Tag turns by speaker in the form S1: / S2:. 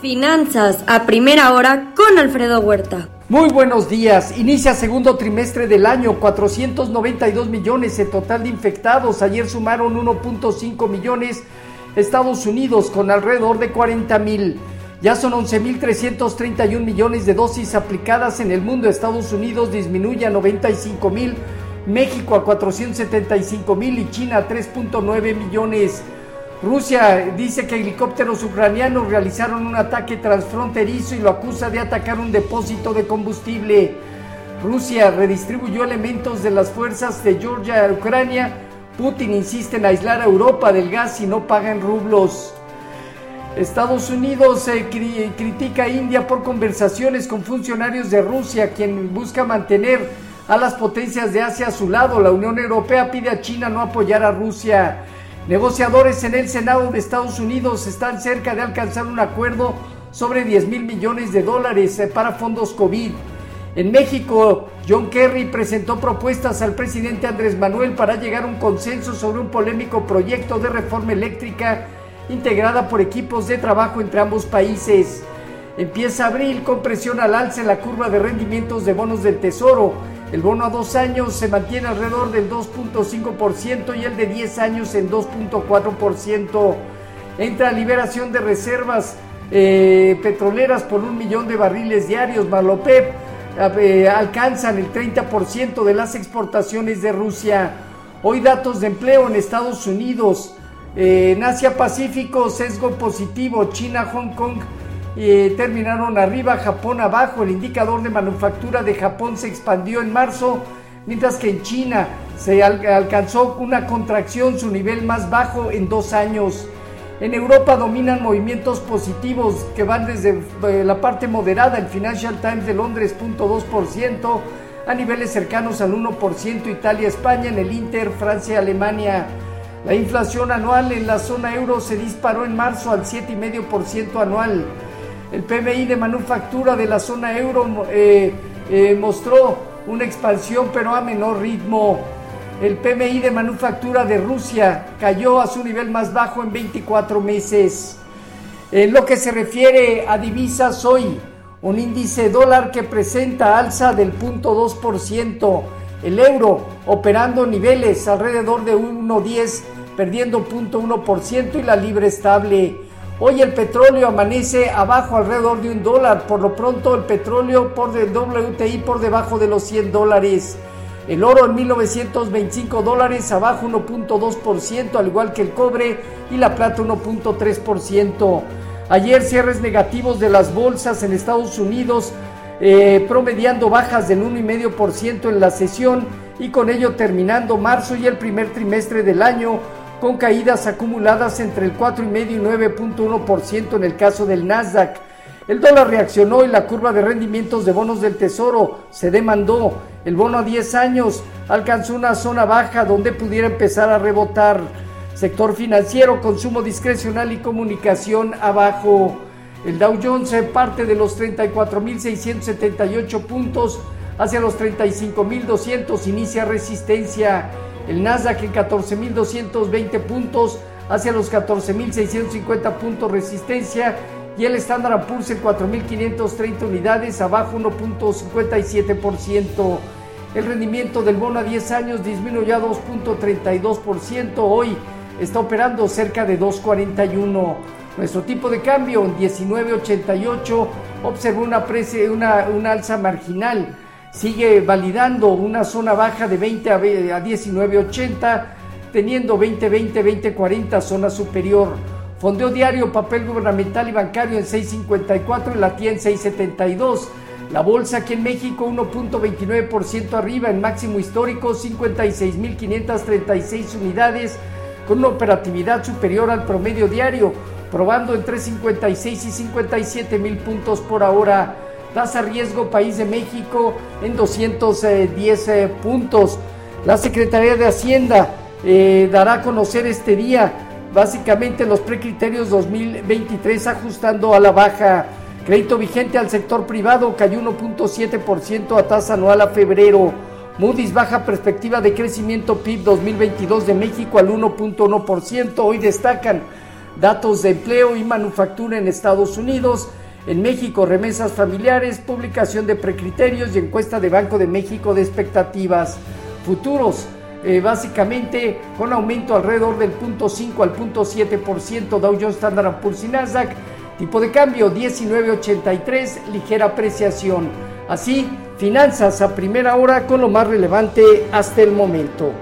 S1: Finanzas a primera hora con Alfredo Huerta.
S2: Muy buenos días. Inicia segundo trimestre del año, 492 millones en total de infectados. Ayer sumaron 1.5 millones Estados Unidos con alrededor de 40 mil. Ya son 11.331 millones de dosis aplicadas en el mundo. Estados Unidos disminuye a 95 mil, México a 475 mil y China a 3.9 millones. Rusia dice que helicópteros ucranianos realizaron un ataque transfronterizo y lo acusa de atacar un depósito de combustible. Rusia redistribuyó elementos de las fuerzas de Georgia a Ucrania. Putin insiste en aislar a Europa del gas y no paga en rublos. Estados Unidos eh, critica a India por conversaciones con funcionarios de Rusia, quien busca mantener a las potencias de Asia a su lado. La Unión Europea pide a China no apoyar a Rusia. Negociadores en el Senado de Estados Unidos están cerca de alcanzar un acuerdo sobre 10 mil millones de dólares eh, para fondos COVID. En México, John Kerry presentó propuestas al presidente Andrés Manuel para llegar a un consenso sobre un polémico proyecto de reforma eléctrica integrada por equipos de trabajo entre ambos países. Empieza abril con presión al alza en la curva de rendimientos de bonos del Tesoro el bono a dos años se mantiene alrededor del 2.5% y el de 10 años en 2.4%. Entra liberación de reservas eh, petroleras por un millón de barriles diarios. Malopep eh, alcanzan el 30% de las exportaciones de Rusia. Hoy datos de empleo en Estados Unidos. Eh, en Asia Pacífico, sesgo positivo. China, Hong Kong terminaron arriba, Japón abajo. El indicador de manufactura de Japón se expandió en marzo, mientras que en China se alcanzó una contracción, su nivel más bajo en dos años. En Europa dominan movimientos positivos que van desde eh, la parte moderada, el Financial Times de Londres 0.2%, a niveles cercanos al 1%, Italia, España, en el Inter, Francia, Alemania. La inflación anual en la zona euro se disparó en marzo al 7,5% anual. El PMI de manufactura de la zona euro eh, eh, mostró una expansión pero a menor ritmo. El PMI de manufactura de Rusia cayó a su nivel más bajo en 24 meses. En lo que se refiere a divisas hoy, un índice dólar que presenta alza del 0.2%, el euro operando niveles alrededor de 1.10, perdiendo 0.1% y la libre estable. Hoy el petróleo amanece abajo alrededor de un dólar. Por lo pronto el petróleo por el WTI por debajo de los 100 dólares. El oro en 1925 dólares abajo 1.2%, al igual que el cobre y la plata 1.3%. Ayer cierres negativos de las bolsas en Estados Unidos, eh, promediando bajas del 1,5% en la sesión y con ello terminando marzo y el primer trimestre del año con caídas acumuladas entre el 4,5 y 9.1% en el caso del Nasdaq. El dólar reaccionó y la curva de rendimientos de bonos del Tesoro se demandó. El bono a 10 años alcanzó una zona baja donde pudiera empezar a rebotar. Sector financiero, consumo discrecional y comunicación abajo. El Dow Jones parte de los 34.678 puntos hacia los 35.200, inicia resistencia el Nasdaq en 14.220 puntos hacia los 14.650 puntos resistencia y el Standard Poor's en 4.530 unidades abajo 1.57%. El rendimiento del bono a 10 años disminuyó a 2.32%. Hoy está operando cerca de 2.41. Nuestro tipo de cambio en 19.88 observó una, una, una alza marginal sigue validando una zona baja de 20 a 19.80, teniendo 20.20, 20.40 zona superior. Fondeo diario, papel gubernamental y bancario en 6.54 y la TIA en 6.72. La bolsa aquí en México 1.29% arriba en máximo histórico, 56.536 unidades con una operatividad superior al promedio diario, probando entre 56 y 57 mil puntos por hora tasa riesgo país de México en 210 eh, puntos. La Secretaría de Hacienda eh, dará a conocer este día básicamente los precriterios 2023 ajustando a la baja. Crédito vigente al sector privado cayó 1.7% a tasa anual a febrero. Moody's baja perspectiva de crecimiento PIB 2022 de México al 1.1%. Hoy destacan datos de empleo y manufactura en Estados Unidos, en México remesas familiares, publicación de precriterios y encuesta de Banco de México de expectativas futuros. Eh, básicamente con aumento alrededor del 0.5 al 0.7% Dow Jones Standard Poor's y Nasdaq, tipo de cambio 19.83, ligera apreciación. Así, finanzas a primera hora con lo más relevante hasta el momento.